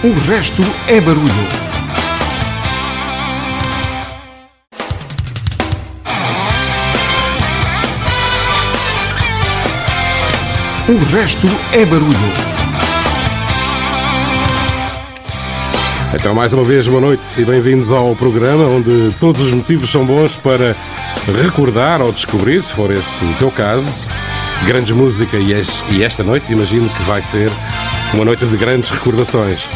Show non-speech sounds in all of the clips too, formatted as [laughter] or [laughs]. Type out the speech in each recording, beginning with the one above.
O resto é barulho. O resto é barulho. Então, mais uma vez, boa noite e bem-vindos ao programa onde todos os motivos são bons para recordar ou descobrir, se for esse o teu caso, grandes música e esta noite imagino que vai ser uma noite de grandes recordações.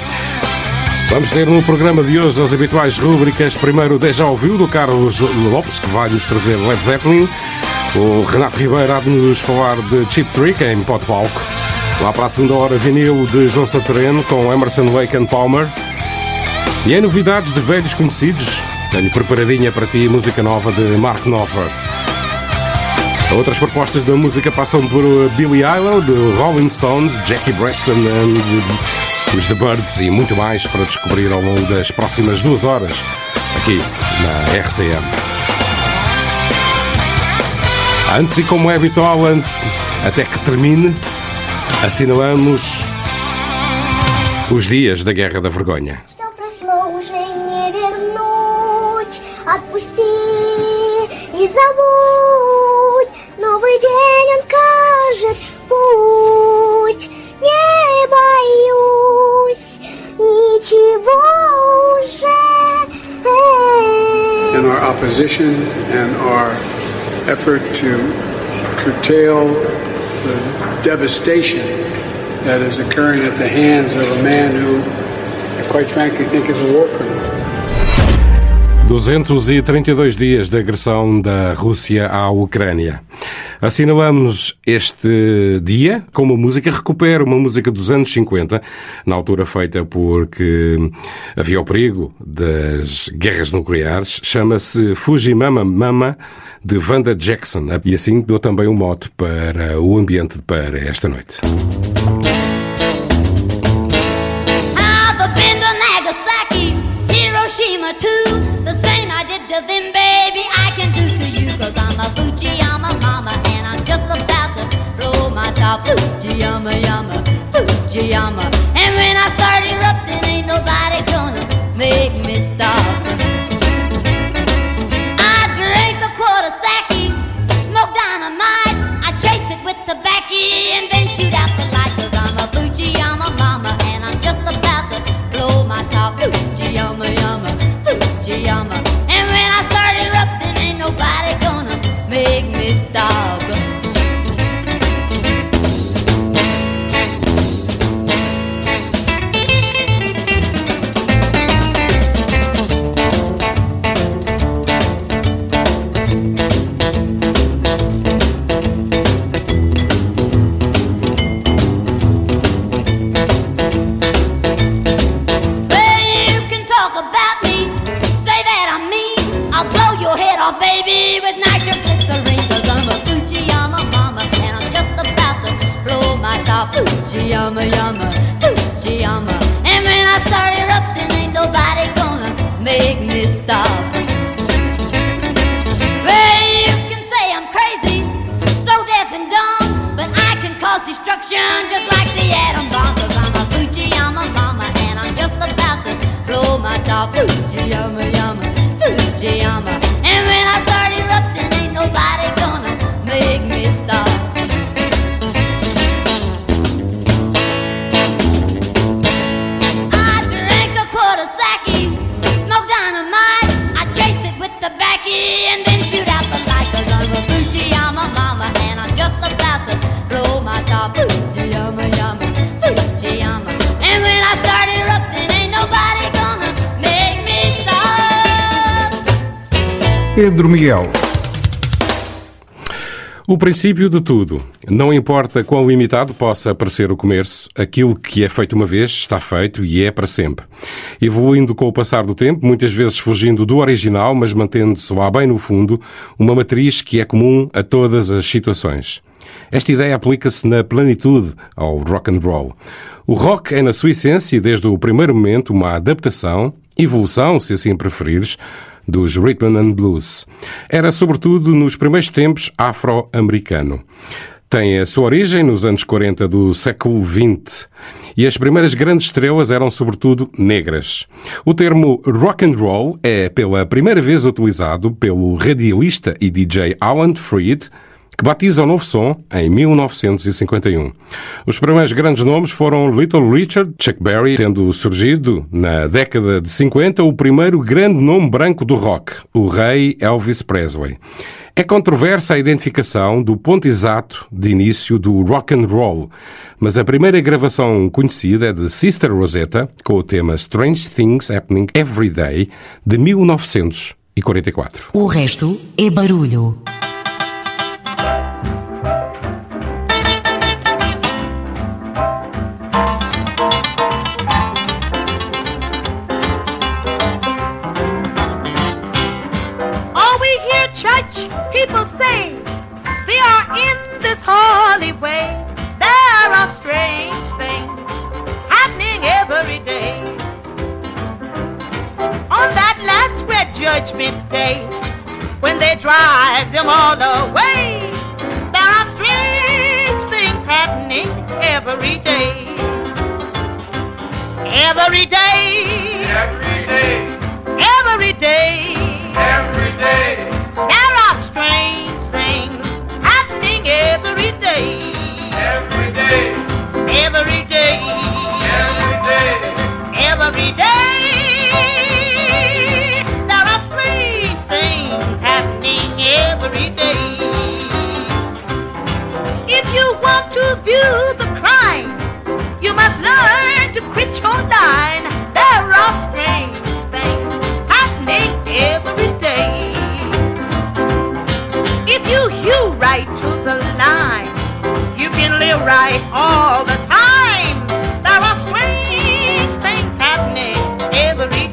Vamos ter no programa de hoje as habituais rúbricas. Primeiro, Deja Ouviu, do Carlos Lopes, que vai nos trazer Led Zeppelin. O Renato Ribeiro há de nos falar de Cheap Trick em Pot Palco. Lá para a segunda hora, vinil de João Satureno com Emerson Lake and Palmer. E em novidades de velhos conhecidos, tenho preparadinha para ti música nova de Mark Knopfler. Outras propostas da música passam por Billy Idol, de Rolling Stones, Jackie Preston e os The Birds e muito mais para descobrir ao longo das próximas duas horas aqui na RCM. Antes e como é habitual, até que termine, assinalamos os dias da Guerra da Vergonha. Opposition and our effort to curtail the devastation that is occurring at the hands of a man who I quite frankly think is a war criminal. 232 dias de agressão da Rússia à Ucrânia. Assinalamos este dia com uma música, recupera uma música dos anos 50, na altura feita porque havia o perigo das guerras nucleares, chama-se Fujimama Mama, de Vanda Jackson. E assim dou também um mote para o ambiente para esta noite. Top. Fujiyama, yama, Fujiyama. And when I start erupting, ain't nobody gonna make me stop. I drink a quart of sake, smoke dynamite. I chase it with tobacco and then shoot out the light. Cause I'm a Fujiyama mama and I'm just about to blow my top. Fujiyama, yama, Fujiyama. And when I start erupting, ain't nobody gonna make me stop. Fujiyama, yama, Fujiyama. And when I start erupting, ain't nobody gonna make me stop. Pedro Miguel. O princípio de tudo. Não importa quão limitado possa parecer o comércio, aquilo que é feito uma vez está feito e é para sempre. Evoluindo com o passar do tempo, muitas vezes fugindo do original, mas mantendo-se lá bem no fundo, uma matriz que é comum a todas as situações. Esta ideia aplica-se na plenitude ao rock and roll. O rock é, na sua essência, desde o primeiro momento, uma adaptação, evolução, se assim preferires, dos Rhythm and Blues. Era, sobretudo, nos primeiros tempos, afro-americano. tem a sua origem nos anos 40 do século XX e as primeiras grandes estrelas eram sobretudo negras. O termo rock and roll é pela primeira vez utilizado pelo radialista e DJ Alan Freed, que batiza o novo som em 1951. Os primeiros grandes nomes foram Little Richard, Chuck Berry, tendo surgido na década de 50 o primeiro grande nome branco do rock, o rei Elvis Presley. É controversa a identificação do ponto exato de início do rock and roll, mas a primeira gravação conhecida é de Sister Rosetta com o tema Strange Things Happening Every Day de 1944. O resto é barulho. Great judgment day, when they drive them all away, there are strange things happening every day. Every day. Every day. Every day. Every day. There are strange things happening every day. Every day. Every day. Every day. Every day. Every day. If you want to view the crime, you must learn to quit your line. There are strange things happening every day. If you hew right to the line, you can live right all the time. There are strange things happening every day.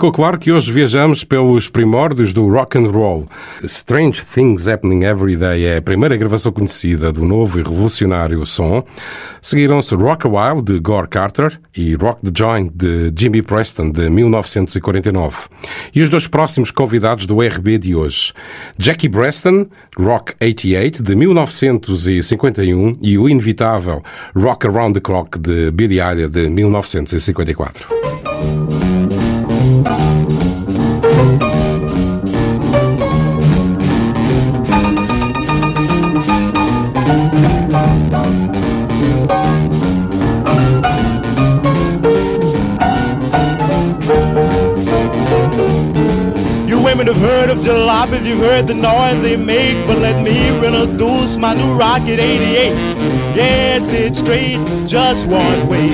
Ficou claro que hoje viajamos pelos primórdios do rock and roll. Strange Things Happening Every Day é a primeira gravação conhecida do novo e revolucionário som. Seguiram-se Rock a While, de Gore Carter, e Rock the Joint, de Jimmy Preston, de 1949. E os dois próximos convidados do RB de hoje. Jackie Preston, Rock 88, de 1951, e o inevitável Rock Around the Clock, de Billy Idol, de 1954. Heard of jalopies, you've heard the noise they make, but let me introduce my new Rocket 88. Yes, it's straight, just one way.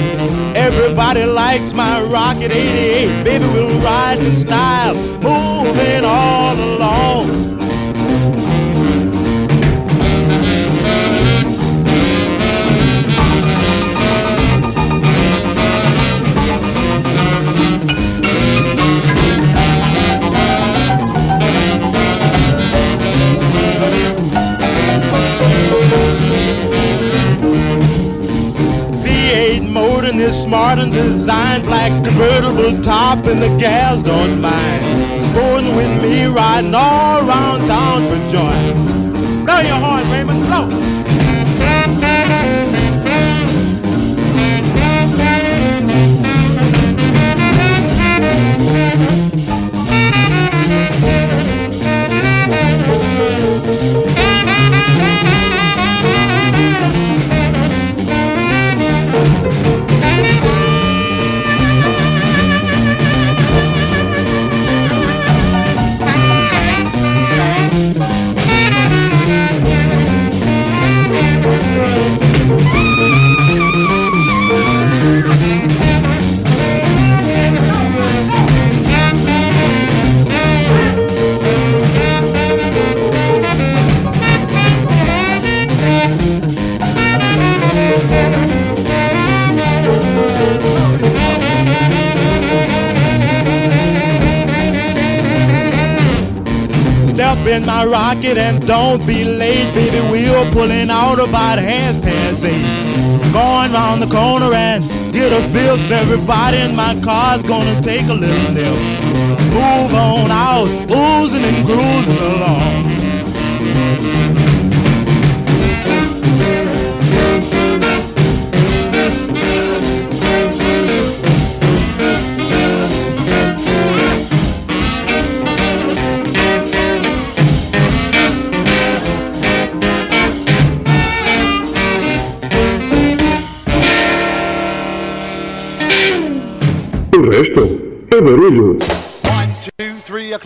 Everybody likes my Rocket 88. Baby, we'll ride in style, moving all along. smart and designed, black convertible top, and the gals don't mind. Sporting with me, riding all around town for joy. Blow your horn, Raymond, blow! In my rocket and don't be late, baby. We're pulling out about half past eight. Going round the corner and get a fifth. Everybody in my car's gonna take a little nip. Move on out, oozing and cruising along.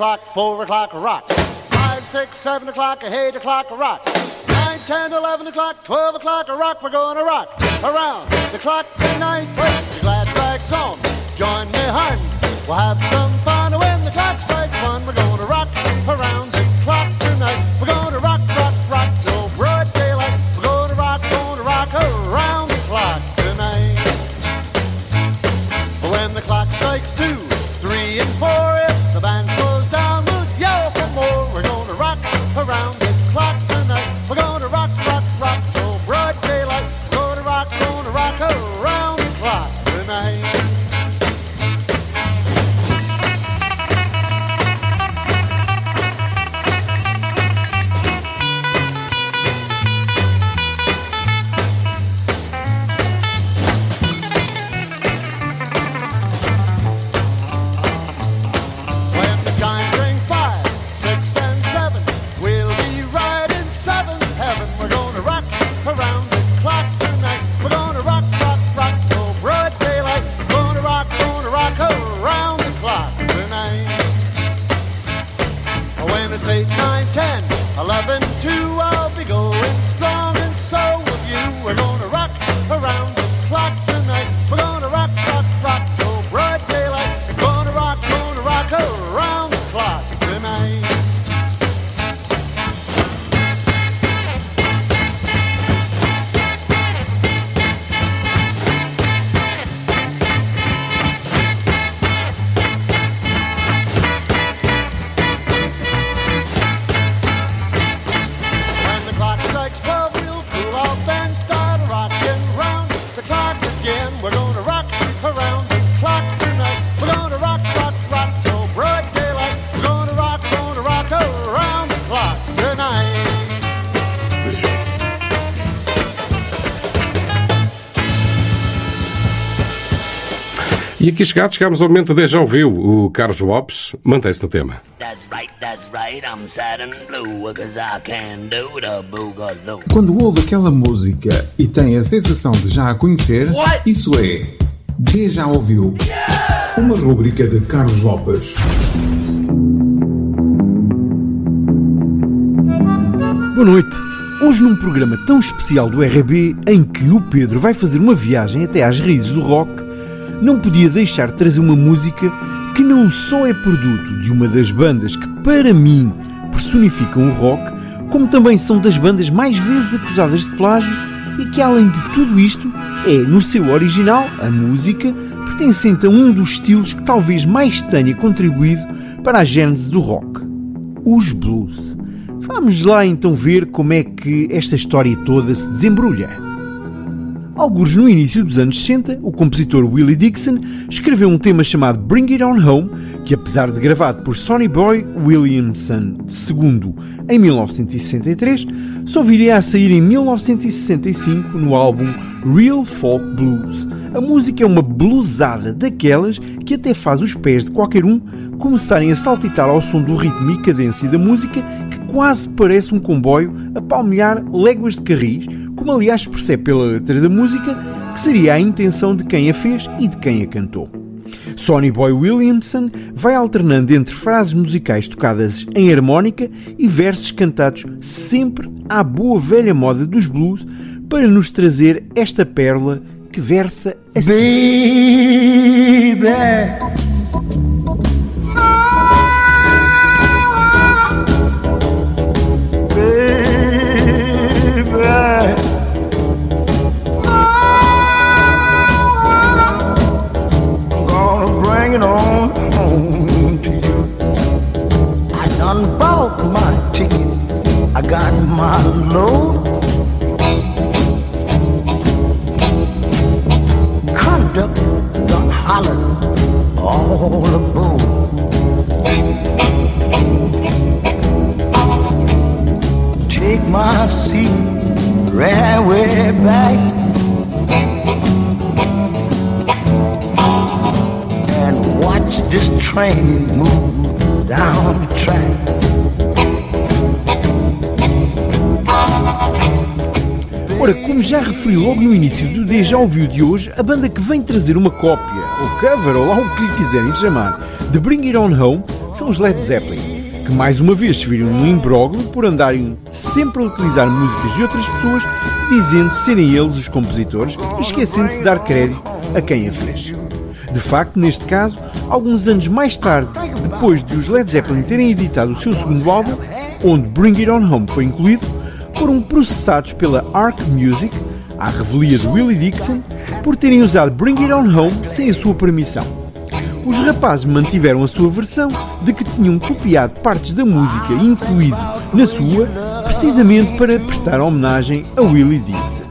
O'clock, four o'clock, rock. Five, six, seven o'clock, eight o'clock, rock. Nine, ten, eleven o'clock, twelve o'clock, rock. We're gonna rock around the clock tonight. Wait, the glad rags on. Join me, hun. We'll have some fun when the clock strikes one. We're gonna rock around the clock tonight. We're gonna rock, rock, rock aqui chegados, chegámos ao momento de já ouviu o Carlos Lopes. Mantém-se no tema. That's right, that's right, I'm sad and blue, cause I can do the boogaloo. Quando ouve aquela música e tem a sensação de já a conhecer, isso é De Já Ouviu. Uma rúbrica de Carlos Lopes. Boa noite. Hoje num programa tão especial do RB em que o Pedro vai fazer uma viagem até às raízes do rock, não podia deixar de trazer uma música que não só é produto de uma das bandas que para mim personificam o rock, como também são das bandas mais vezes acusadas de plágio e que além de tudo isto é, no seu original, a música, pertencente a um dos estilos que talvez mais tenha contribuído para a gênese do rock, os blues. Vamos lá então ver como é que esta história toda se desembrulha. Alguns no início dos anos 60, o compositor Willie Dixon escreveu um tema chamado Bring It On Home, que apesar de gravado por Sonny Boy Williamson II em 1963, só viria a sair em 1965 no álbum Real Folk Blues. A música é uma bluesada daquelas que até faz os pés de qualquer um começarem a saltitar ao som do ritmo e cadência da música que quase parece um comboio a palmear léguas de carris, como aliás percebe pela letra da música que seria a intenção de quem a fez e de quem a cantou. Sonny Boy Williamson vai alternando entre frases musicais tocadas em harmónica e versos cantados sempre à boa velha moda dos blues para nos trazer esta pérola que versa assim. Baby. My load. Conductor done hollered all aboard. Take my seat right way back. And watch this train move down the track. Ora, como já referi logo no início do Deja Ouviu de hoje, a banda que vem trazer uma cópia, ou cover, ou lá o que lhe quiserem chamar, de Bring It On Home, são os Led Zeppelin, que mais uma vez se viram num imbróglio por andarem sempre a utilizar músicas de outras pessoas, dizendo serem eles os compositores e esquecendo-se de dar crédito a quem a fez. De facto, neste caso, alguns anos mais tarde, depois de os Led Zeppelin terem editado o seu segundo álbum, onde Bring It On Home foi incluído, foram processados pela Arc Music, à revelia de Willie Dixon, por terem usado Bring It On Home sem a sua permissão. Os rapazes mantiveram a sua versão de que tinham copiado partes da música incluído na sua, precisamente para prestar homenagem a Willie Dixon.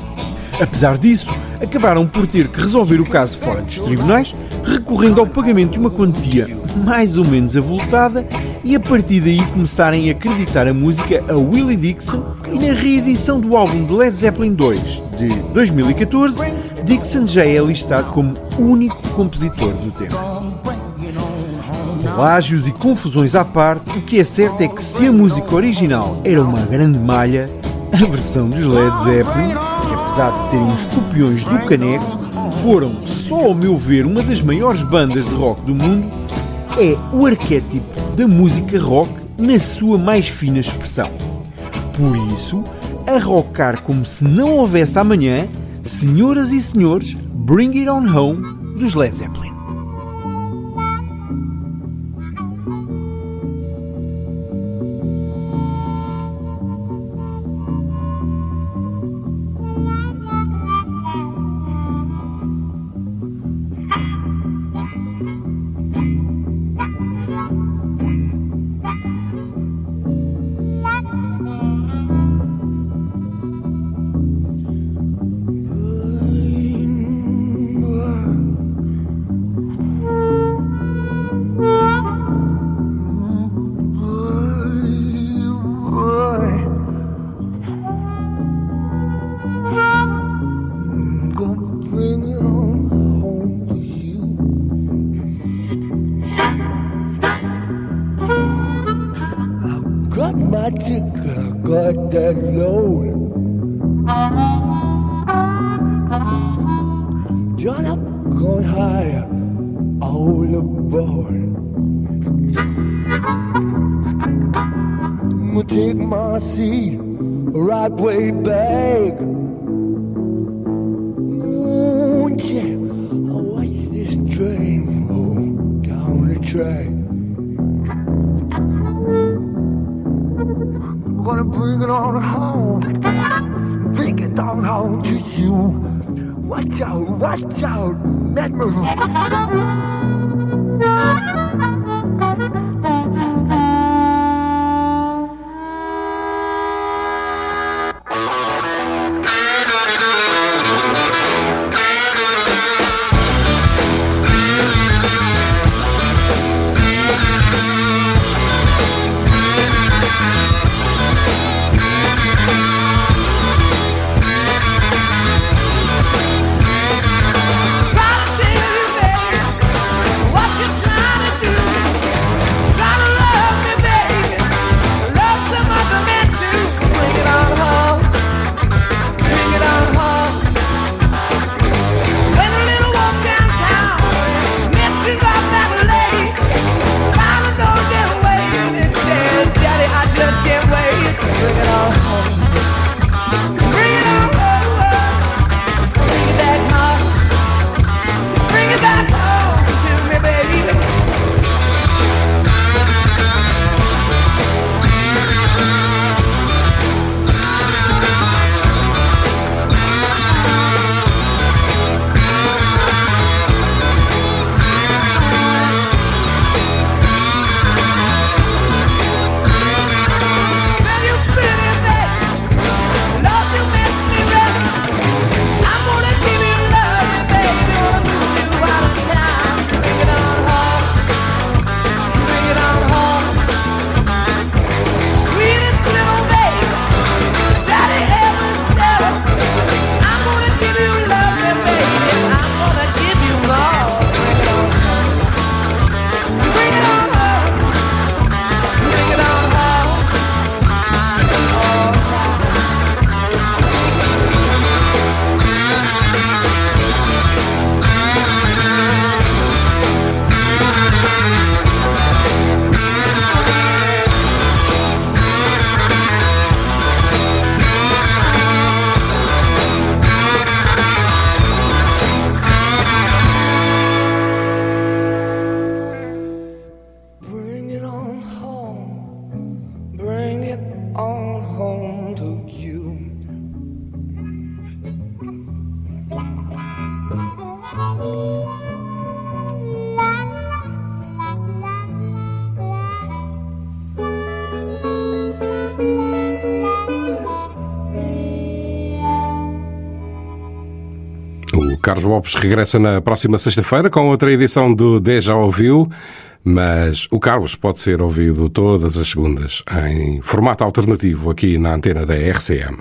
Apesar disso, acabaram por ter que resolver o caso fora dos tribunais, recorrendo ao pagamento de uma quantia mais ou menos avultada e a partir daí começarem a acreditar a música a Willie Dixon e na reedição do álbum de Led Zeppelin 2 de 2014, Dixon já é listado como único compositor do tema. Plágios e confusões à parte, o que é certo é que se a música original era uma grande malha, a versão dos Led Zeppelin, que apesar de serem os copiões do caneco, foram, só ao meu ver, uma das maiores bandas de rock do mundo, é o arquétipo da música rock na sua mais fina expressão. Por isso, a rockar como se não houvesse amanhã, senhoras e senhores, Bring It On Home dos Led Zeppelin. Carlos Lopes regressa na próxima sexta-feira com outra edição do Deja Ouviu, mas o Carlos pode ser ouvido todas as segundas em formato alternativo aqui na antena da RCM.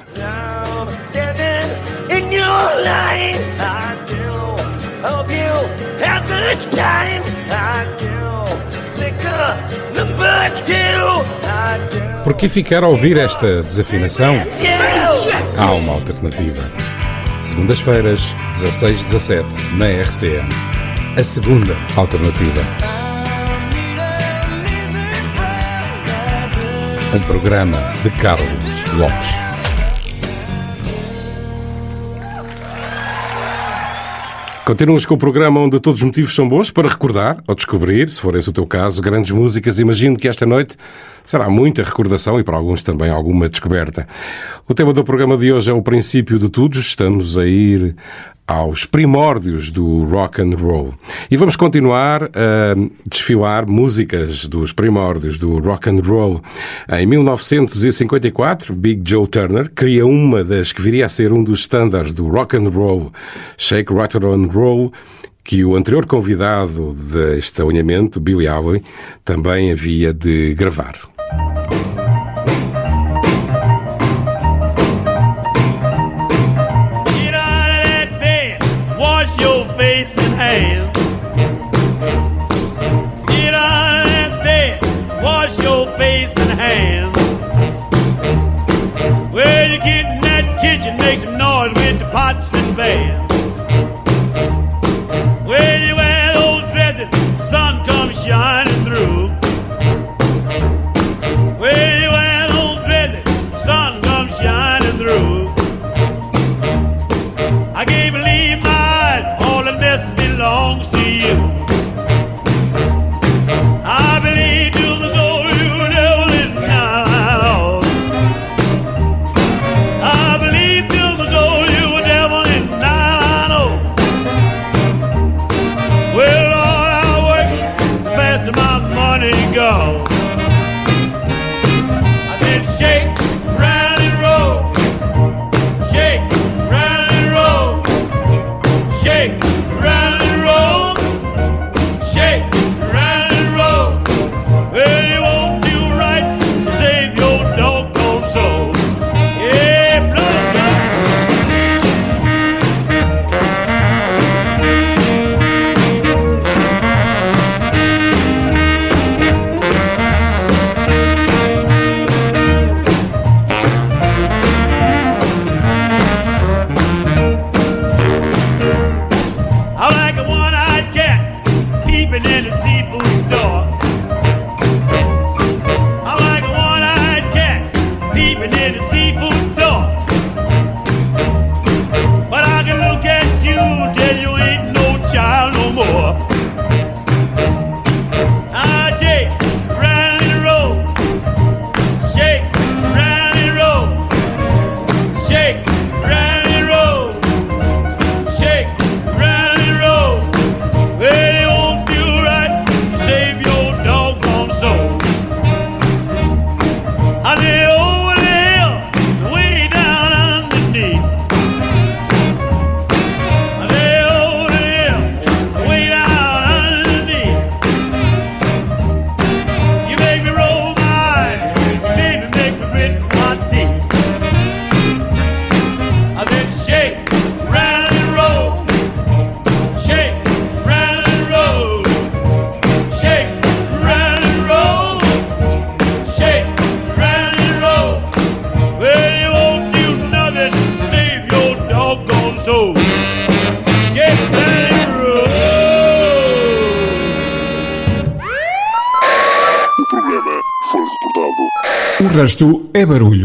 Por que ficar a ouvir esta desafinação? Há uma alternativa. Segundas-feiras, 16-17, na RCM. A segunda alternativa. Um programa de Carlos Lopes. Continuamos com o programa onde todos os motivos são bons para recordar ou descobrir, se for esse o teu caso, grandes músicas. Imagino que esta noite será muita recordação e para alguns também alguma descoberta. O tema do programa de hoje é o princípio de tudo. Estamos a ir aos primórdios do rock and roll. E vamos continuar a desfilar músicas dos primórdios do rock and roll. Em 1954, Big Joe Turner cria uma das que viria a ser um dos standards do rock and roll, Shake, Rattle and Roll, que o anterior convidado deste alinhamento, Billy Avery, também havia de gravar. make some noise with the pots and pans. resto é barulho.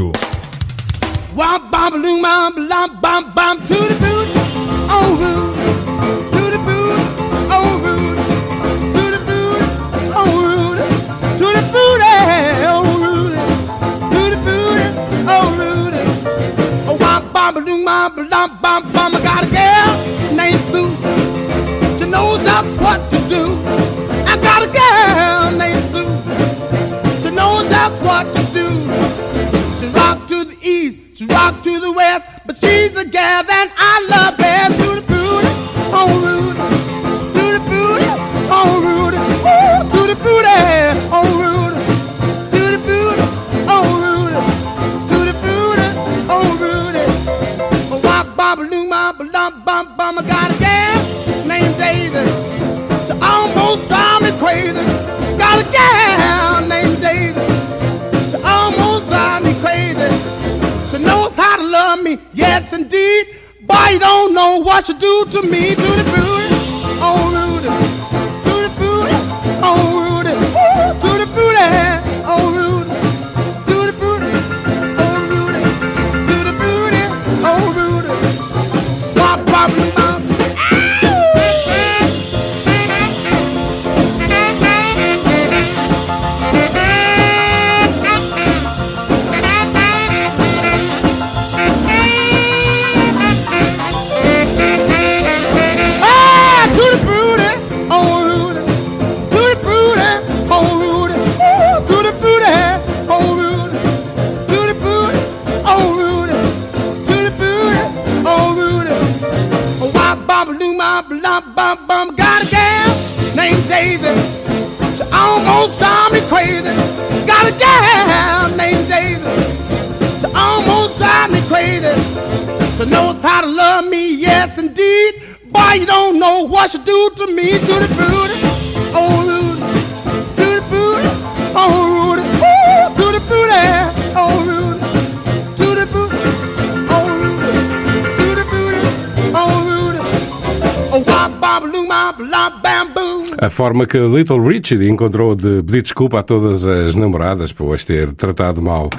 forma que Little Richard encontrou de pedir desculpa a todas as namoradas por as ter tratado mal.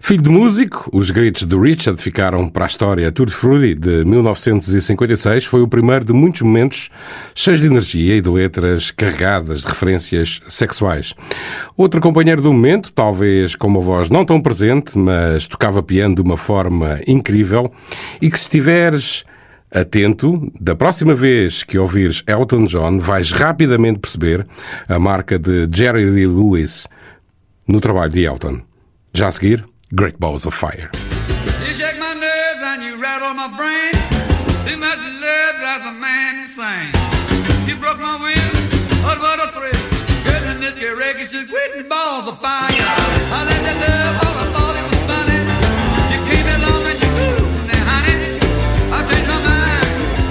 Filho de músico, os gritos de Richard ficaram para a história. Tour de Fruity, de 1956, foi o primeiro de muitos momentos cheios de energia e de letras carregadas de referências sexuais. Outro companheiro do momento, talvez com uma voz não tão presente, mas tocava piano de uma forma incrível, e que se tiveres Atento, da próxima vez que ouvires Elton John, vais rapidamente perceber a marca de Jerry Lee Lewis no trabalho de Elton. Já a seguir, Great Balls of Fire. balls of fire. I let that love all I thought it was funny. You came along and you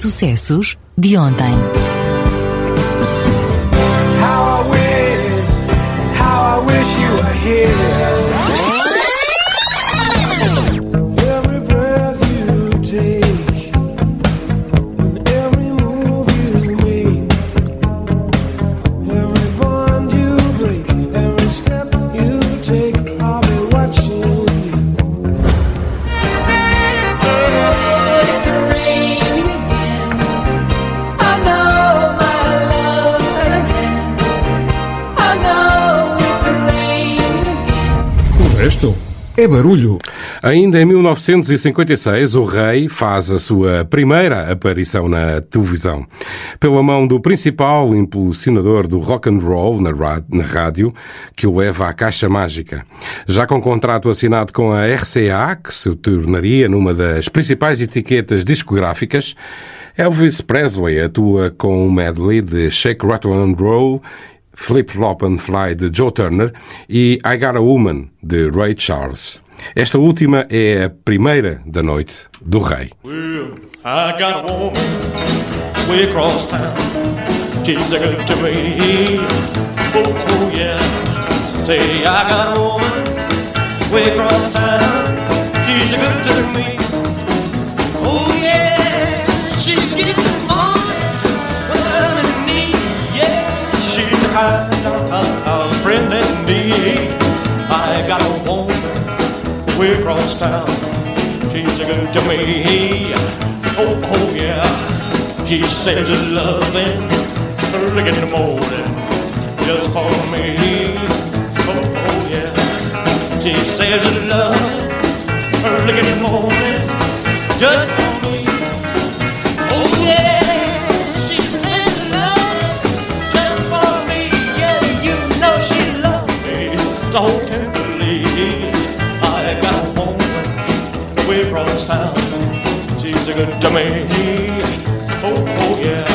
sucessos de ontem. Ainda em 1956, o rei faz a sua primeira aparição na televisão. Pela mão do principal impulsionador do rock and roll na rádio, que o leva à caixa mágica. Já com contrato assinado com a RCA, que se tornaria numa das principais etiquetas discográficas, Elvis Presley atua com um medley de Shake, Rattle and Roll Flip Flop and Fly de Joe Turner e I Got a Woman de Ray Charles. Esta última é a primeira da noite do Rei. A. I got a woman way across town. She's good to me. Oh, oh yeah. She says it's loving early in the morning just for me. Oh, oh yeah. She says it's loving early in the morning just for me. Oh yeah. She says way across town. She's a good to me. Oh, oh yeah.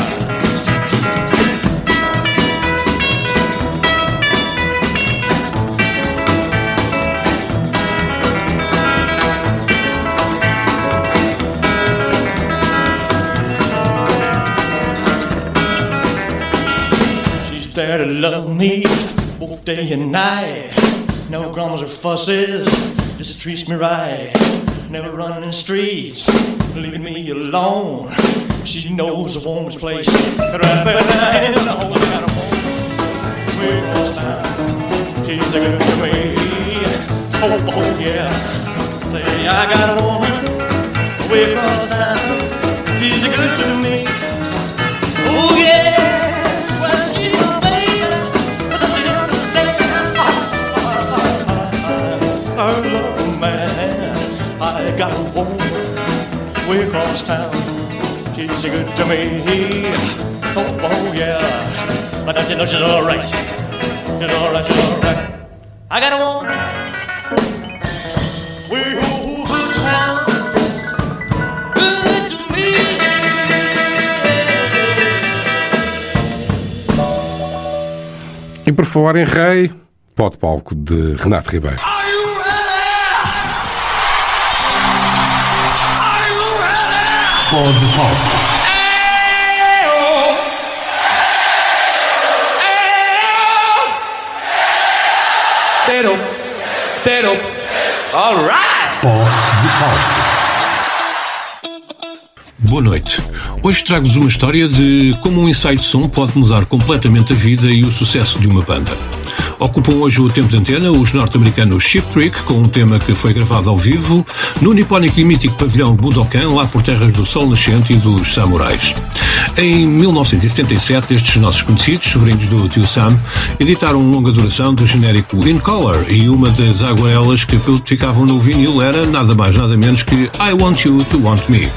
She's there to love me both day and night. No grumbles or fusses, just treats me right. Never running the streets, leaving me alone. She knows a woman's place right there. Oh, I got a way across town. She's a good to me. Oh, oh yeah. Say I got a woman way across town. She's a good to me. Oh yeah. Got a woman way across town. She's a good to me. Oh, oh yeah. But don't you know she's alright. She's alright, she's alright. I got a woman. Way over town. Good to me. E por falar em Rei, pode palco de Renato Ribeiro. Pode palco. Tero, Tero, alright! Pode palco. Boa noite. Hoje trago-vos uma história de como um ensaio de som pode mudar completamente a vida e o sucesso de uma banda. Ocupam hoje o tempo de antena os norte-americanos Ship Trick, com um tema que foi gravado ao vivo no nipónico e mítico pavilhão Budokan, lá por terras do Sol Nascente e dos Samurais. Em 1977, estes nossos conhecidos, sobrinhos do tio Sam, editaram uma longa duração do genérico In Color e uma das aguarelas que ficavam no vinil era nada mais nada menos que I Want You to Want Me.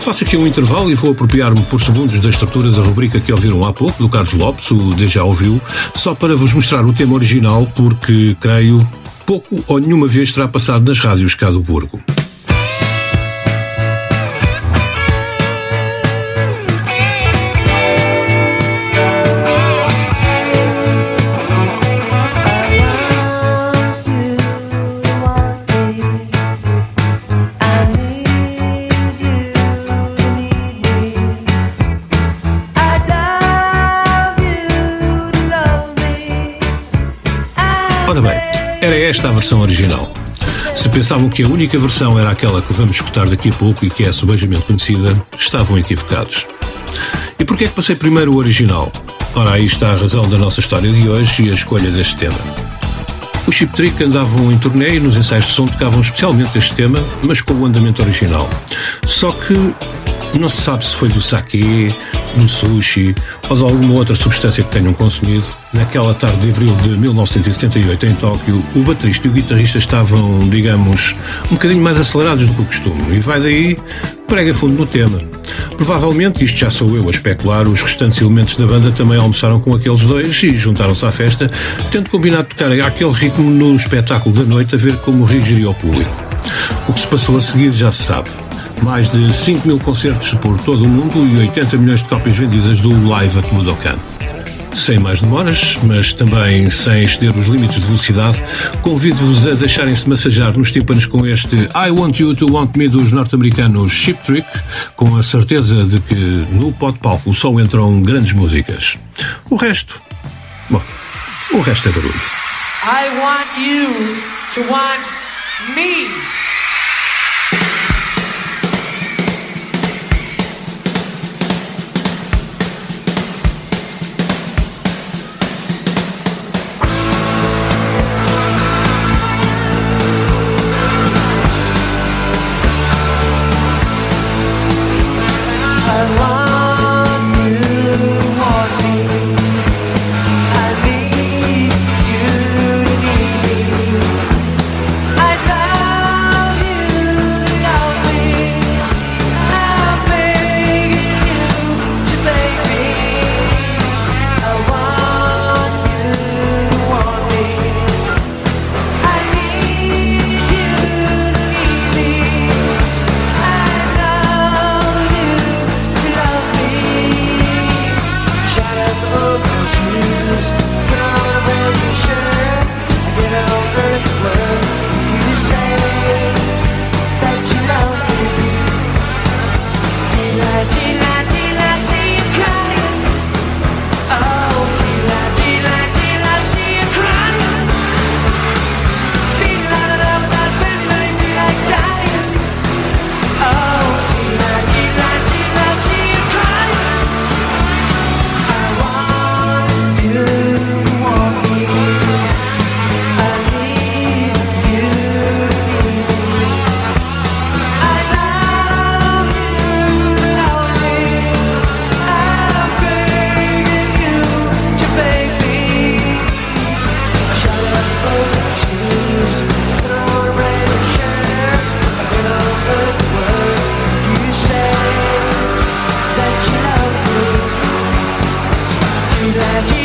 Faço aqui um intervalo e vou apropriar-me por segundos da estrutura da rubrica que ouviram há pouco, do Carlos Lopes, o Deja Ouviu, só para vos mostrar o tema original, porque creio pouco ou nenhuma vez terá passado nas rádios cá do Burgo. Esta a versão original. Se pensavam que a única versão era aquela que vamos escutar daqui a pouco e que é subejamente conhecida, estavam equivocados. E porquê é que passei primeiro o original? Ora, aí está a razão da nossa história de hoje e a escolha deste tema. Os Chip Trick andavam em turnê e nos ensaios de som tocavam especialmente este tema, mas com o andamento original. Só que não se sabe se foi do saque, do sushi ou de alguma outra substância que tenham consumido, naquela tarde de abril de 1978 em Tóquio, o baterista e o guitarrista estavam, digamos, um bocadinho mais acelerados do que o costume, e vai daí prega fundo no tema. Provavelmente, isto já sou eu a especular, os restantes elementos da banda também almoçaram com aqueles dois e juntaram-se à festa, tendo combinado tocar aquele ritmo no espetáculo da noite a ver como reagiria ao público. O que se passou a seguir já se sabe. Mais de 5 mil concertos por todo o mundo e 80 milhões de cópias vendidas do Live at Budokan. Sem mais demoras, mas também sem exceder os limites de velocidade, convido-vos a deixarem-se massajar nos tímpanos com este I Want You to Want Me dos norte-americanos Ship Trick, com a certeza de que no pod palco só entram grandes músicas. O resto, bom, o resto é barulho. I want you to want me. Till I,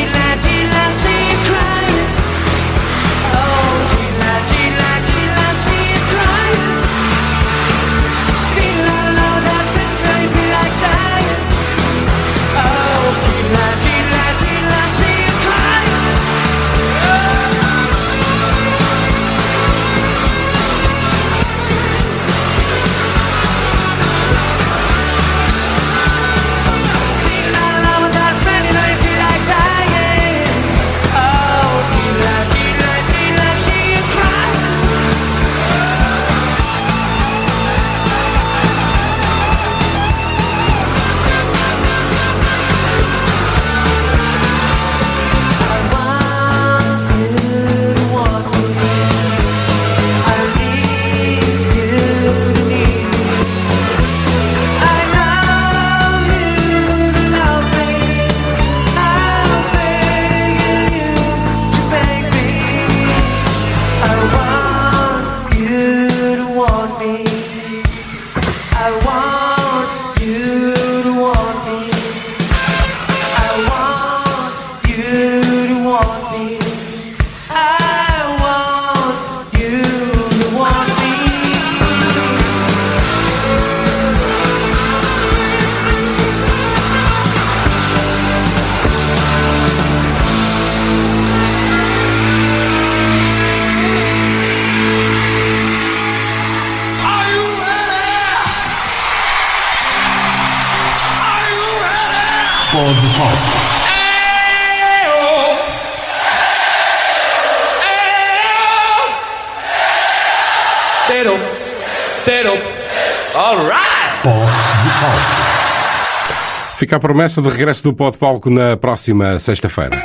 fica a promessa de regresso do Pod Palco na próxima sexta-feira.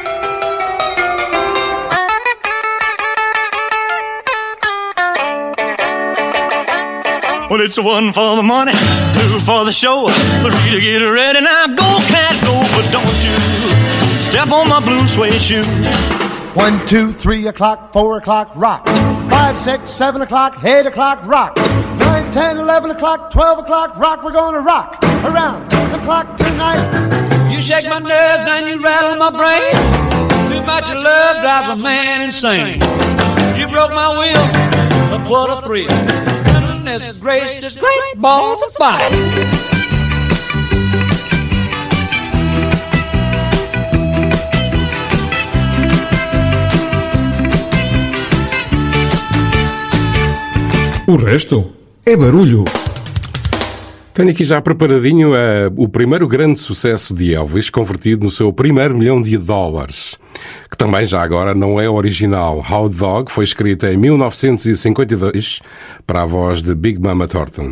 Well, it's one for the money, two for the show, three to get ready. Now go, cat, go, but don't you step on my blue suede shoe. One, two, three o'clock, four o'clock, rock. Five, six, seven o'clock, eight o'clock, rock. Nine, ten, eleven o'clock, twelve o'clock, rock. We're gonna rock around the clock night. You shake my nerves and you rattle my brain. Too much love drives a man insane. You broke my will, but what a thrill. Goodness gracious, great balls of fire. O resto é barulho. Tenho aqui já preparadinho uh, o primeiro grande sucesso de Elvis, convertido no seu primeiro milhão de dólares, que também já agora não é original. How Dog foi escrita em 1952 para a voz de Big Mama Thornton.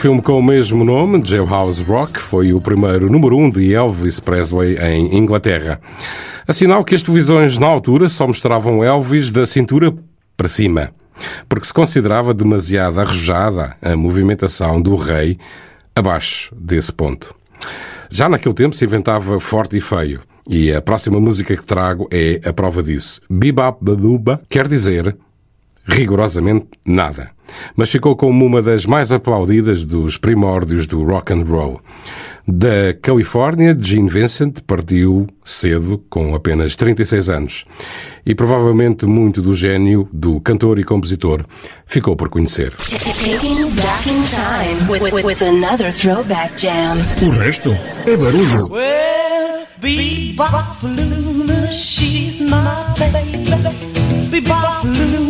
Filme com o mesmo nome, Jailhouse Rock, foi o primeiro número um de Elvis Presley em Inglaterra. Assinal que as televisões na altura só mostravam Elvis da cintura para cima, porque se considerava demasiado arrojada a movimentação do rei abaixo desse ponto. Já naquele tempo se inventava forte e feio, e a próxima música que trago é a prova disso. Bebop Baduba quer dizer rigorosamente nada, mas ficou como uma das mais aplaudidas dos primórdios do rock and roll. Da Califórnia, Gene Vincent partiu cedo, com apenas 36 anos, e provavelmente muito do gênio do cantor e compositor ficou por conhecer. O resto é barulho. Well, Bebop she's my baby. Bebop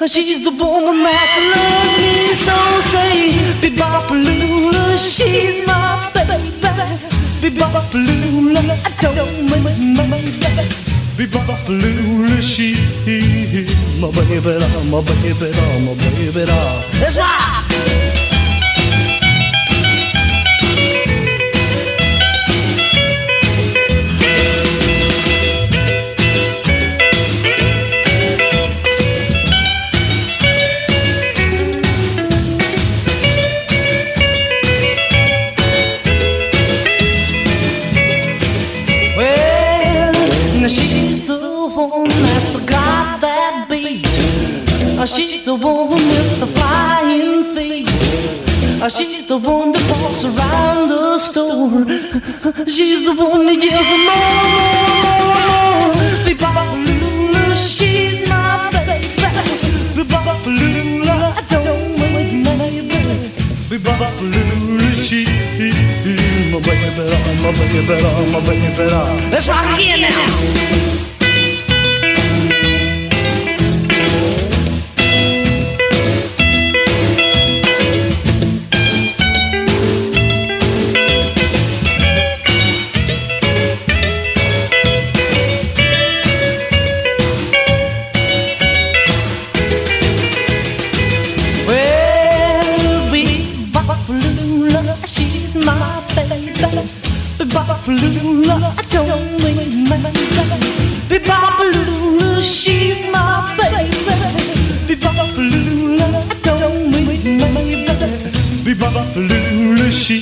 Uh, She's the woman that loves me so. Say, Bebopalula, she's my baby. Bebopalula, I don't mean my baby. Bebopalula, she my baby, my baby, my baby. Let's rock. She's one with the flying feet. Uh, She's the one that walks around the store. [laughs] She's the one that yells more. Bebopalula, she's my baby. Bebopalula, I don't wait, baby. Bebopalula, she my baby, my baby, my baby. Let's rock again now. Bebopalula, I don't mean my baby. Bebopalula, she's my baby. Bebopalula, I don't mean my baby. Bebopalula, she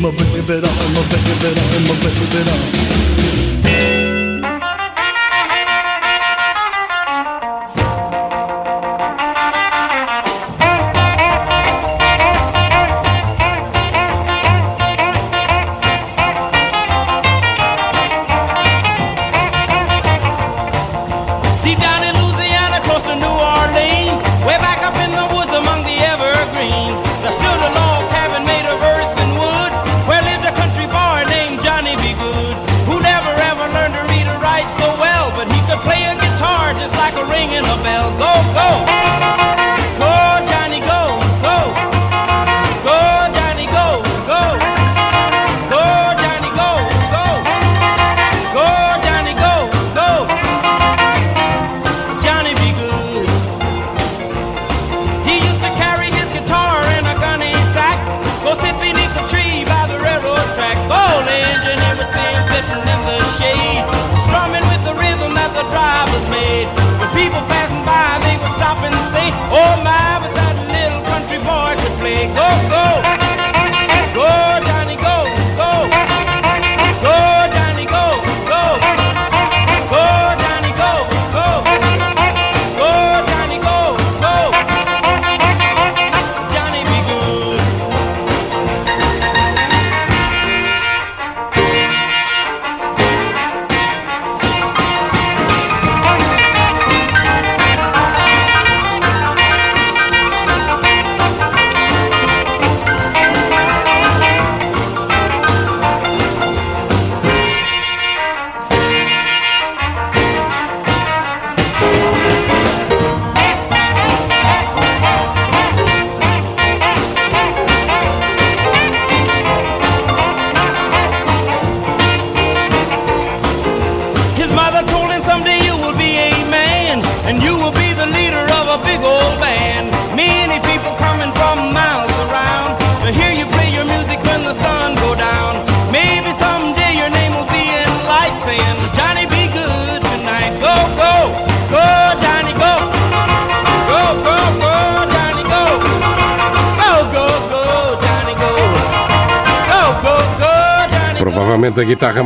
my baby, my baby, my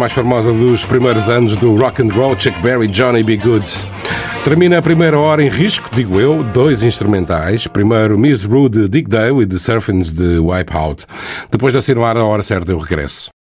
mais famosa dos primeiros anos do rock and roll, Chuck Berry, Johnny B. Goods. Termina a primeira hora em risco, digo eu, dois instrumentais. Primeiro Miss Rude Dig Day e The Surfings de Wipeout. Depois de assinar a hora certa eu regresso.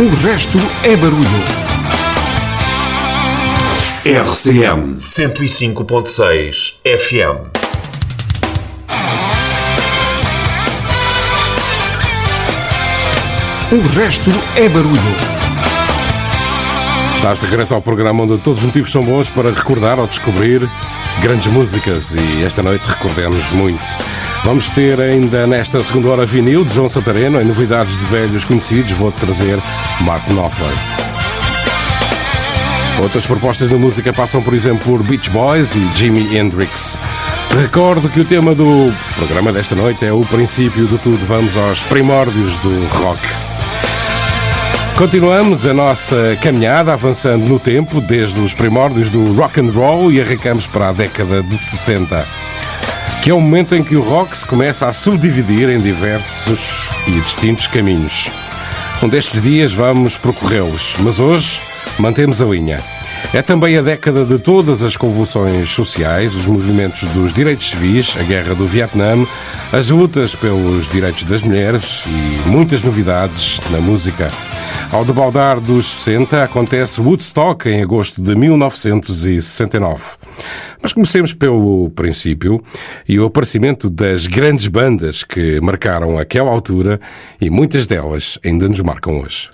O resto é barulho. RCM 105.6 FM. O resto é barulho. Estás de regresso ao programa onde todos os motivos são bons para recordar ou descobrir grandes músicas e esta noite recordemos muito. Vamos ter ainda nesta segunda hora vinil de João Santareno, em novidades de velhos conhecidos, vou-te trazer Mark Knopfler. Outras propostas de música passam, por exemplo, por Beach Boys e Jimi Hendrix. Recordo que o tema do programa desta noite é o princípio de tudo. Vamos aos primórdios do rock. Continuamos a nossa caminhada avançando no tempo, desde os primórdios do rock and roll e arrancamos para a década de 60, que é o momento em que o rock se começa a subdividir em diversos e distintos caminhos. Um destes dias vamos percorrê-los, mas hoje mantemos a linha. É também a década de todas as convulsões sociais, os movimentos dos direitos civis, a guerra do Vietnã, as lutas pelos direitos das mulheres e muitas novidades na música. Ao debaldar dos 60, acontece Woodstock em agosto de 1969. Mas comecemos pelo princípio e o aparecimento das grandes bandas que marcaram aquela altura e muitas delas ainda nos marcam hoje.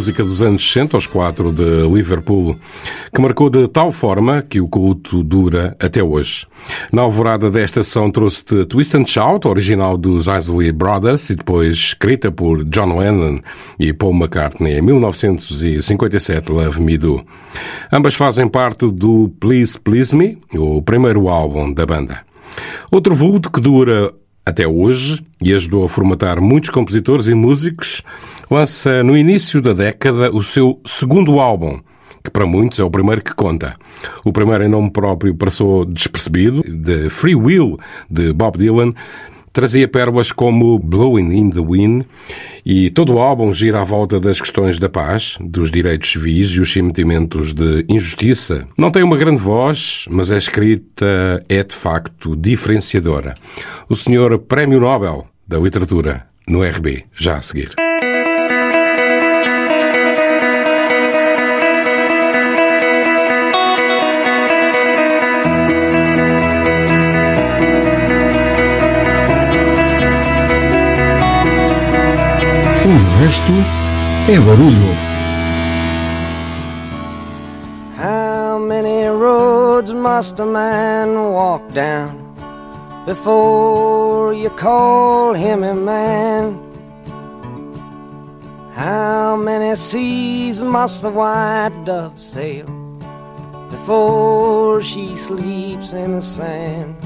Música dos anos 60, aos quatro de Liverpool, que marcou de tal forma que o culto dura até hoje. Na alvorada desta sessão trouxe-te Twist and Shout, original dos Isley Brothers, e depois escrita por John Lennon e Paul McCartney em 1957, Love Me Do. Ambas fazem parte do Please Please Me, o primeiro álbum da banda. Outro vulto que dura até hoje e ajudou a formatar muitos compositores e músicos, lança no início da década o seu segundo álbum, que para muitos é o primeiro que conta. O primeiro em nome próprio passou despercebido, The Free Will, de Bob Dylan, trazia pérolas como Blowing in the Wind e todo o álbum gira à volta das questões da paz, dos direitos civis e os sentimentos de injustiça. Não tem uma grande voz, mas a escrita é de facto diferenciadora. O senhor Prémio Nobel da Literatura no RB, já a seguir. Resto é barulho. How many roads must a man walk down before you call him a man? How many seas must the white dove sail before she sleeps in the sand?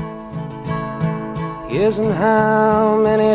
And how many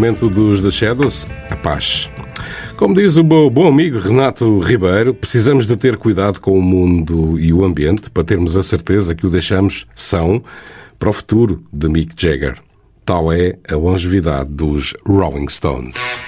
momento dos The Shadows, a paz. Como diz o meu bom amigo Renato Ribeiro, precisamos de ter cuidado com o mundo e o ambiente para termos a certeza que o deixamos são para o futuro de Mick Jagger. Tal é a longevidade dos Rolling Stones.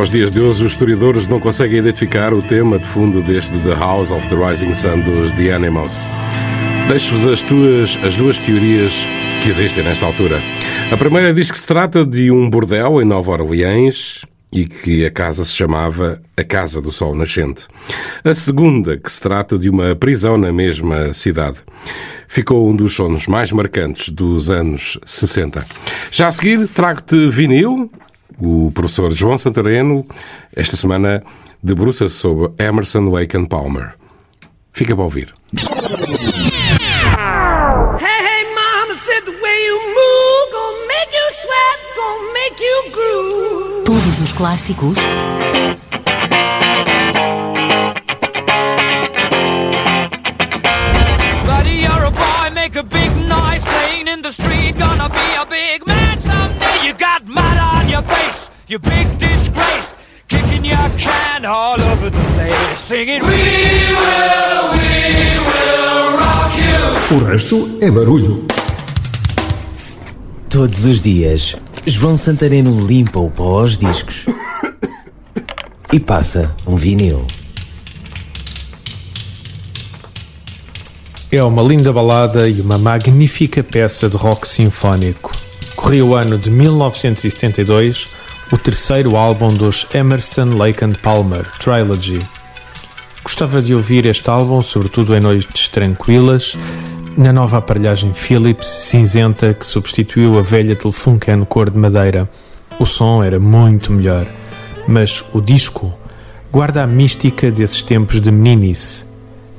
Aos dias de hoje, os historiadores não conseguem identificar o tema de fundo deste The House of the Rising Sun dos The Animals. Deixo-vos as, tuas, as duas teorias que existem nesta altura. A primeira diz que se trata de um bordel em Nova Orleans e que a casa se chamava a Casa do Sol Nascente. A segunda, que se trata de uma prisão na mesma cidade. Ficou um dos sons mais marcantes dos anos 60. Já a seguir, trago-te vinil. O professor João Santareno, esta semana, debruça-se sobre Emerson Wake and Palmer. Fica para ouvir. Hey, hey, mama you big disgrace. Kicking your can all over the place, singing, We will, we will rock you. O resto é barulho. Todos os dias, João Santareno limpa o pó aos discos e passa um vinil. É uma linda balada e uma magnífica peça de rock sinfónico. Corria o ano de 1972, o terceiro álbum dos Emerson, Lake and Palmer, Trilogy. Gostava de ouvir este álbum, sobretudo em noites tranquilas, na nova aparelhagem Philips cinzenta que substituiu a velha Telefunken cor de madeira. O som era muito melhor, mas o disco guarda a mística desses tempos de meninice.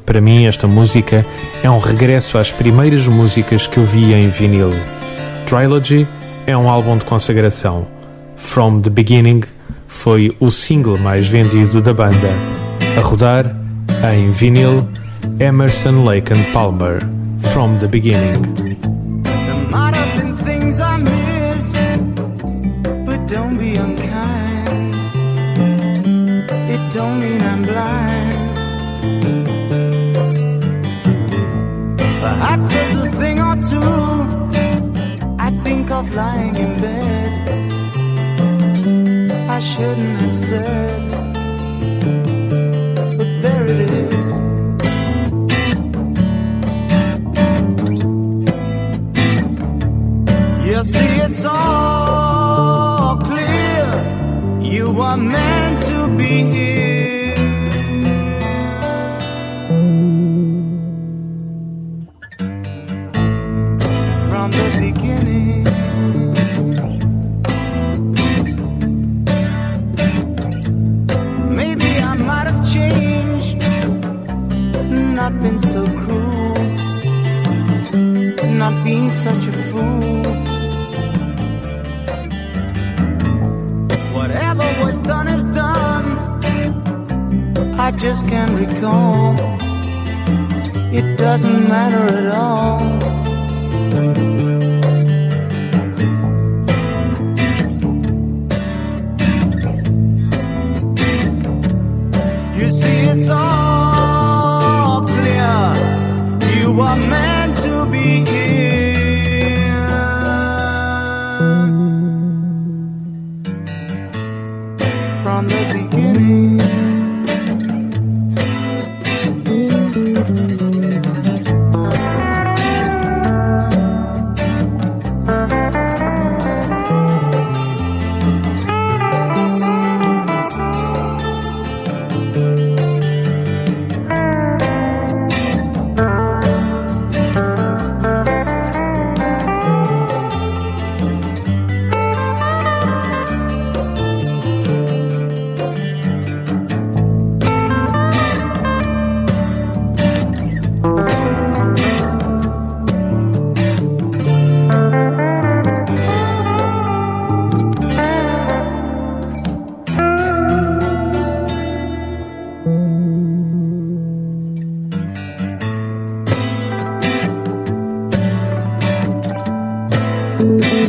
Para mim, esta música é um regresso às primeiras músicas que eu via em vinil. Trilogy é um álbum de consagração. From the Beginning foi o single mais vendido da banda. A rodar, em vinil, Emerson, Lake and Palmer, From the Beginning. Perhaps there's a thing or two I think of lying in bed. Shouldn't have said, but there it is. You see, it's all clear. You were meant to be here. I just can't recall. It doesn't matter at all. You see, it's all clear. You are meant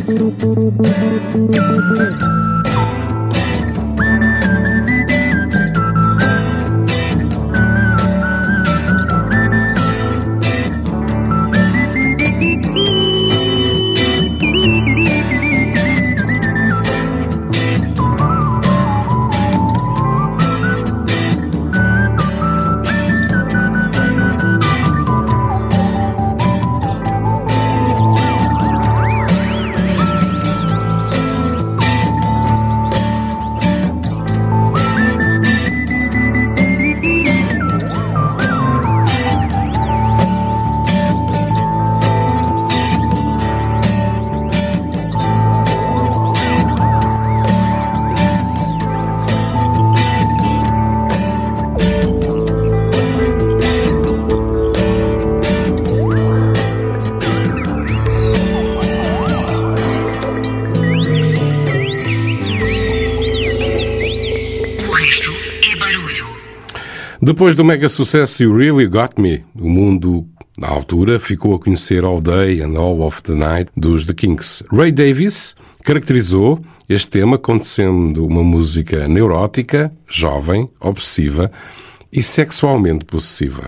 We'll be. Depois do mega sucesso You Really Got Me, o mundo, na altura, ficou a conhecer All Day and All of the Night dos The Kinks. Ray Davis caracterizou este tema como sendo uma música neurótica, jovem, obsessiva e sexualmente possessiva.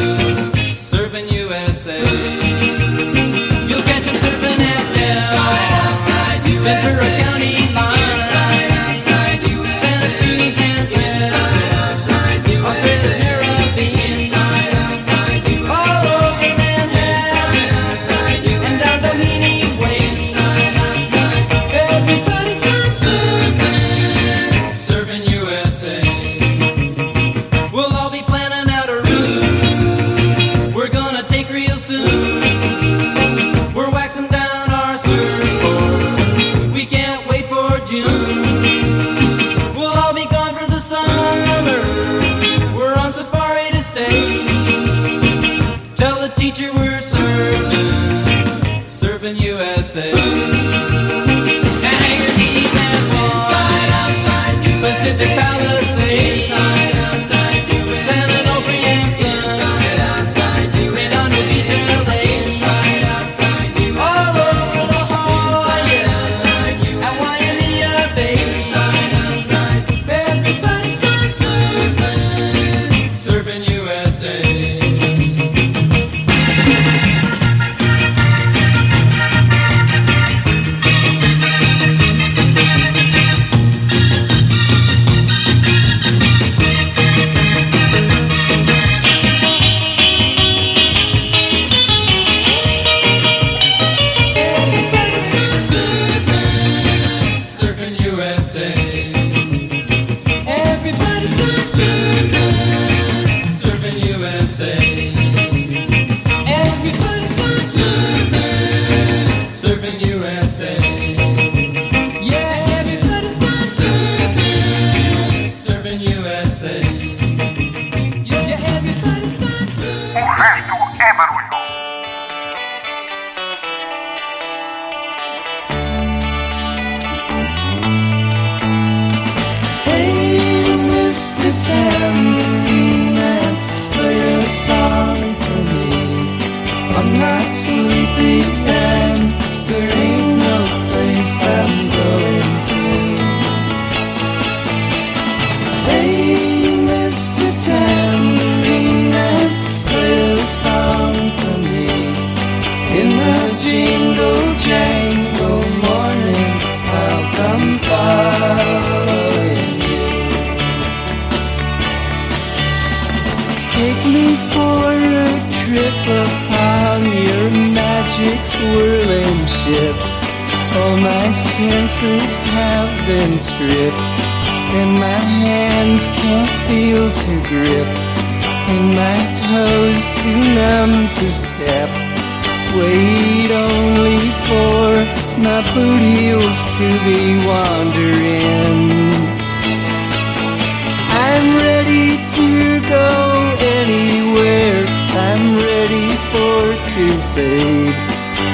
fade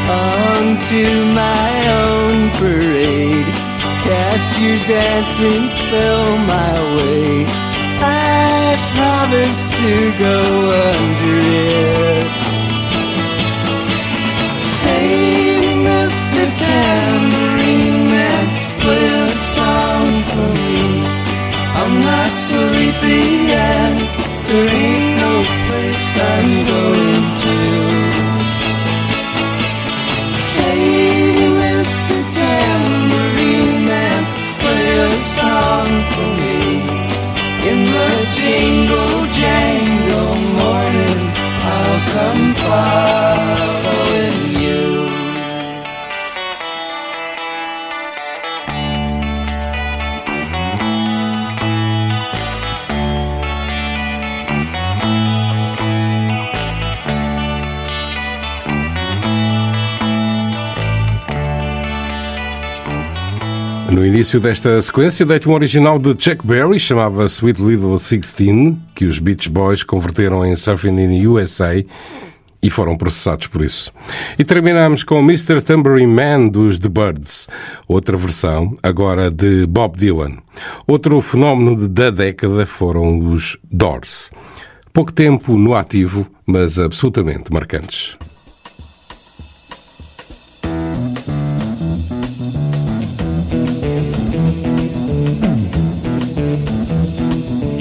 onto my own parade. Cast your dancing spell my way. I promise to go under it. Hey, Mr. Tambourine Man, play a song for me. I'm not sleepy and there ain't no place I'm going jingle jangle morning, I'll come following início desta sequência, deito um original de Chuck Berry, chamava Sweet Little Sixteen, que os Beach Boys converteram em Surfing in USA e foram processados por isso. E terminamos com Mr. Tambourine Man dos The Birds, outra versão, agora de Bob Dylan. Outro fenómeno da década foram os Doors. Pouco tempo no ativo, mas absolutamente marcantes.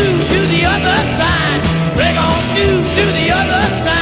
through to the other side. Break on through to the other side.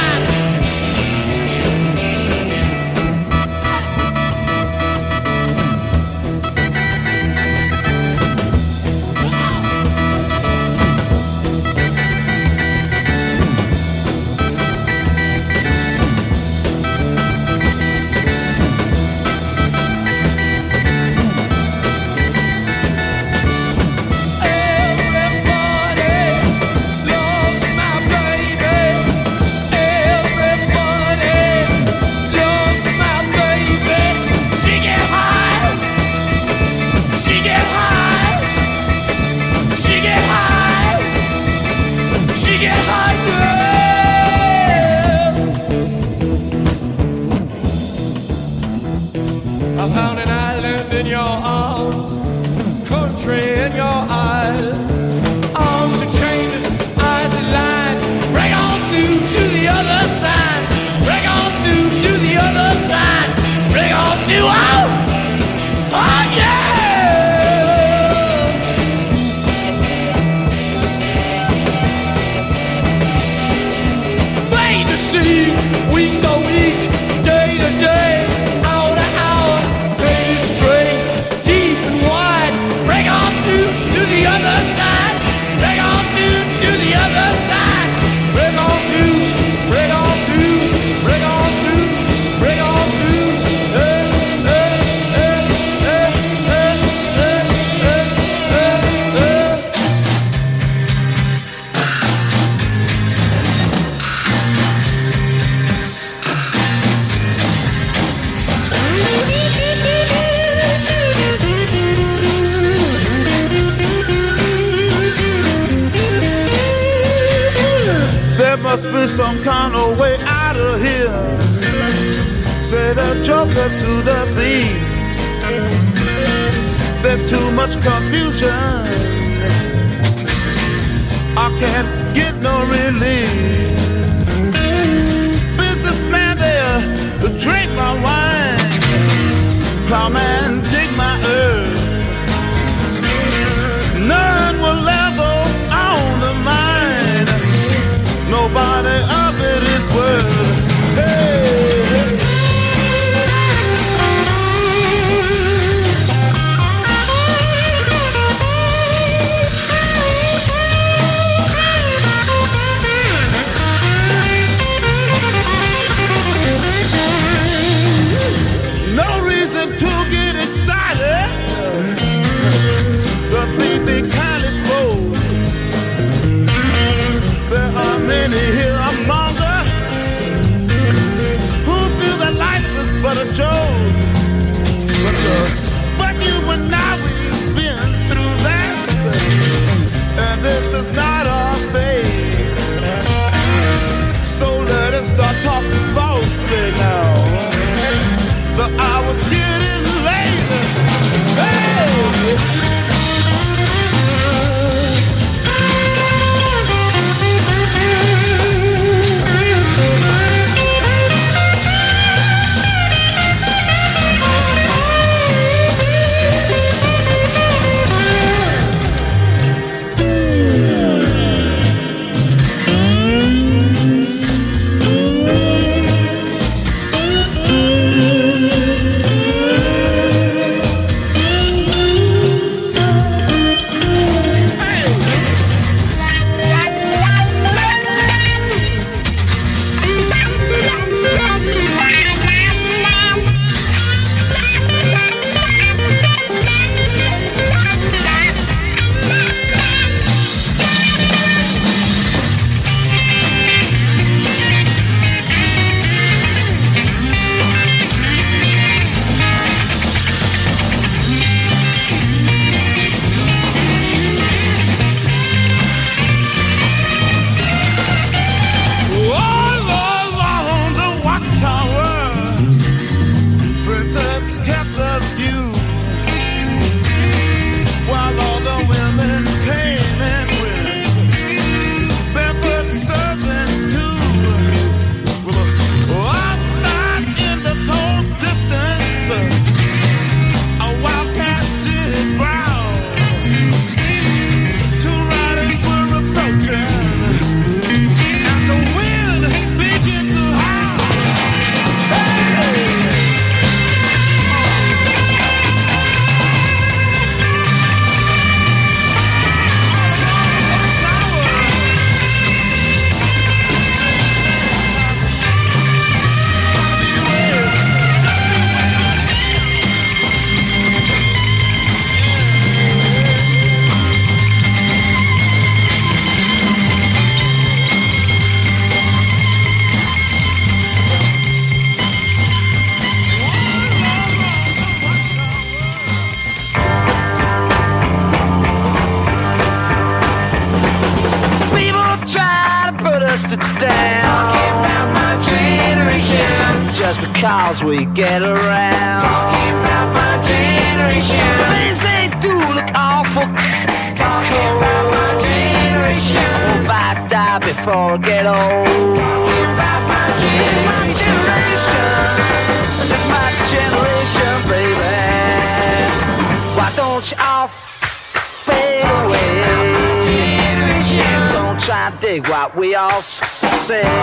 get around. Talking about my generation. Things they do look awful. Talking about my generation. I hope I die before I get old. Talking about my generation. This is my generation, baby. Why don't you all fade Talking away? Don't try to dig what we all say.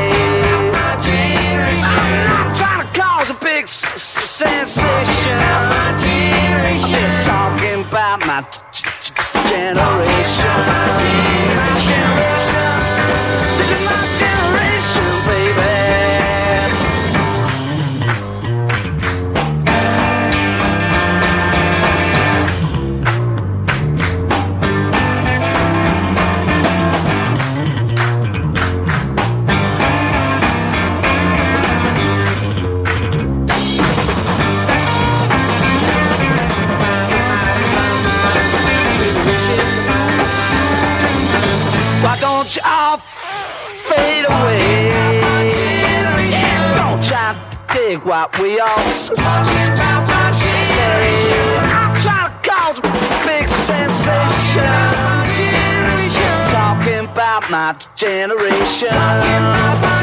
generation.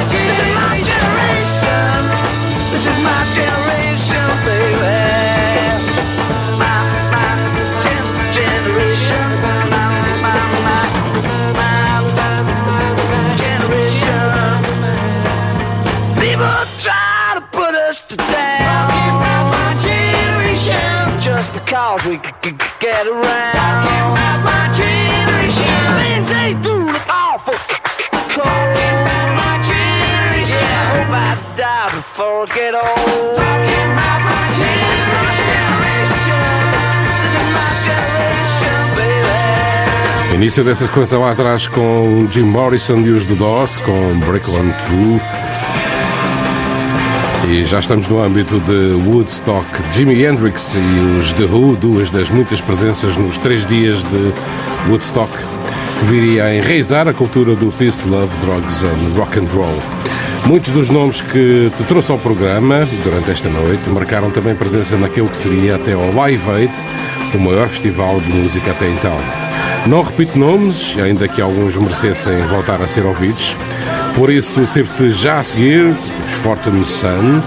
Início dessa sequência lá atrás com Jim Morrison e os The Doors, com Breakland 2. E já estamos no âmbito de Woodstock, Jimi Hendrix e os The Who, duas das muitas presenças nos três dias de Woodstock, que viria a enraizar a cultura do peace, love, drugs and rock and roll. Muitos dos nomes que te trouxe ao programa durante esta noite marcaram também presença naquele que seria até ao Live Aid, o maior festival de música até então. Não repito nomes, ainda que alguns merecessem voltar a ser ouvidos. Por isso, sirvo-te já a seguir os Fortune Sun,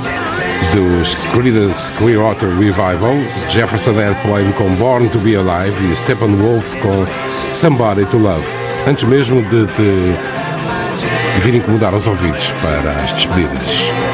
dos Creedence Clearwater Revival, Jefferson Airplane com Born to Be Alive e Steppenwolf com Somebody to Love. Antes mesmo de te vir incomodar os ouvidos para as despedidas.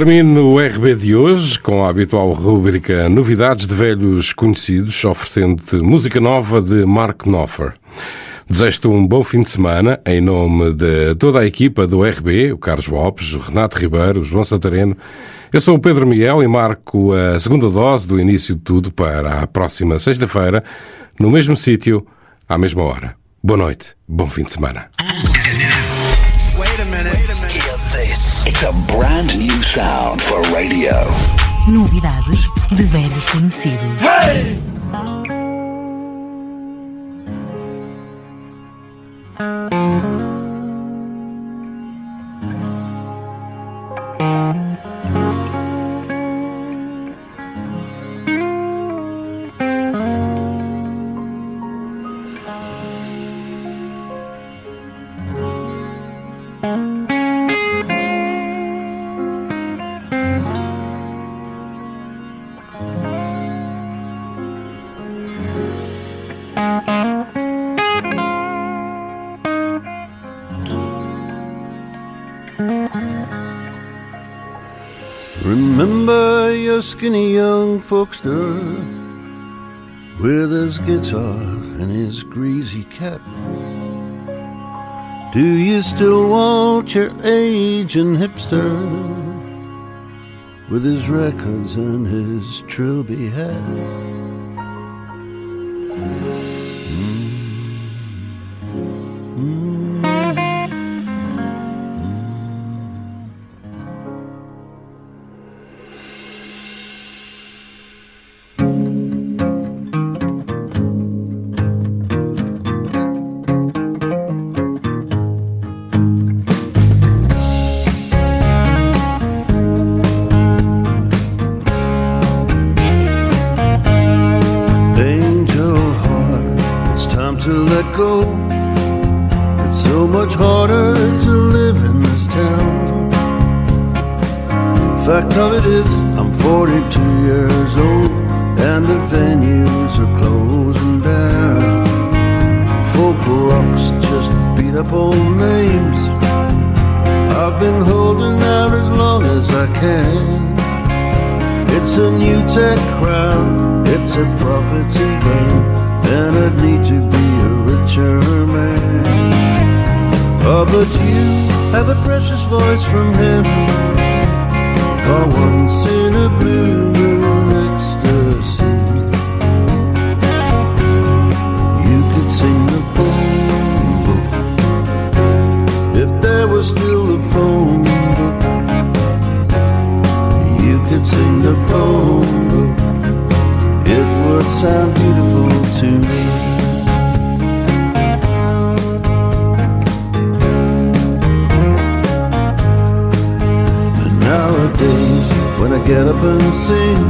Termino o RB de hoje com a habitual rúbrica Novidades de Velhos Conhecidos, oferecendo-te música nova de Mark Knopfler. Desejo-te um bom fim de semana em nome de toda a equipa do RB, o Carlos Lopes, o Renato Ribeiro, o João Santareno. Eu sou o Pedro Miguel e marco a segunda dose do início de tudo para a próxima sexta-feira, no mesmo sítio, à mesma hora. Boa noite, bom fim de semana. It's a brand new sound for radio. Novidades de velhos conhecidos. Remember young with his guitar and his greasy cap. Do you still want your aging hipster with his records and his trilby hat? But you have a precious voice from heaven, or once in a blue moon ecstasy. You could sing the phone book if there was still a phone book. You could sing the phone book. It would sound beautiful to me. When I get up and sing,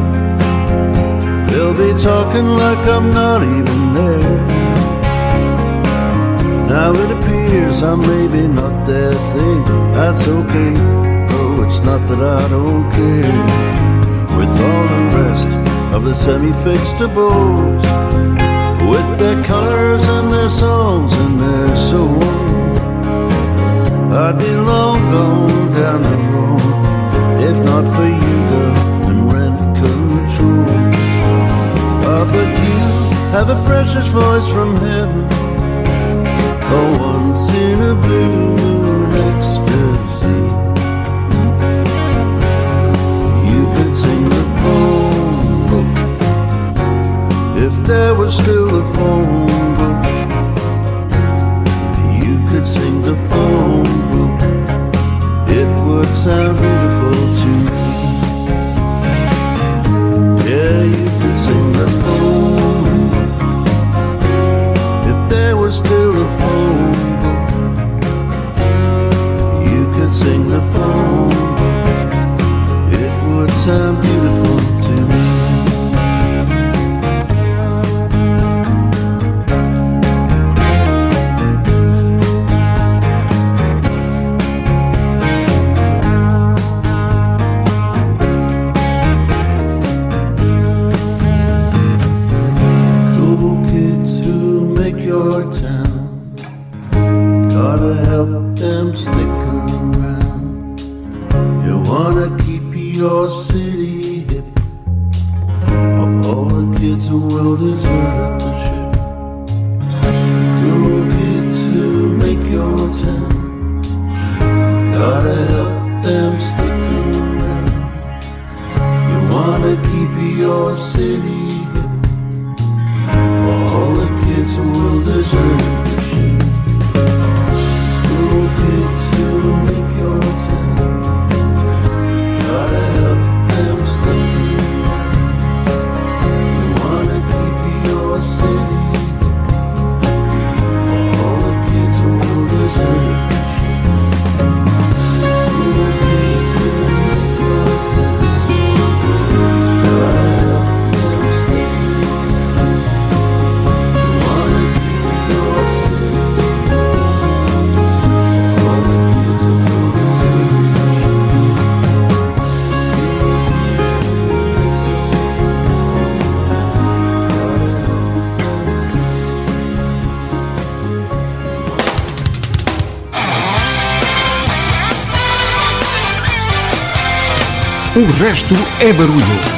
they'll be talking like I'm not even there. Now it appears I'm maybe not their thing. That's okay, though it's not that I don't care. With all the rest of the semi-fixed abodes, with their colors and their songs and their soul, I'd be long gone down the road if not for you, have a precious voice from heaven. Oh, once in a blue moon ecstasy. You could sing the phone book if there was still a phone book. You could sing the phone book. It would sound resto é barulho.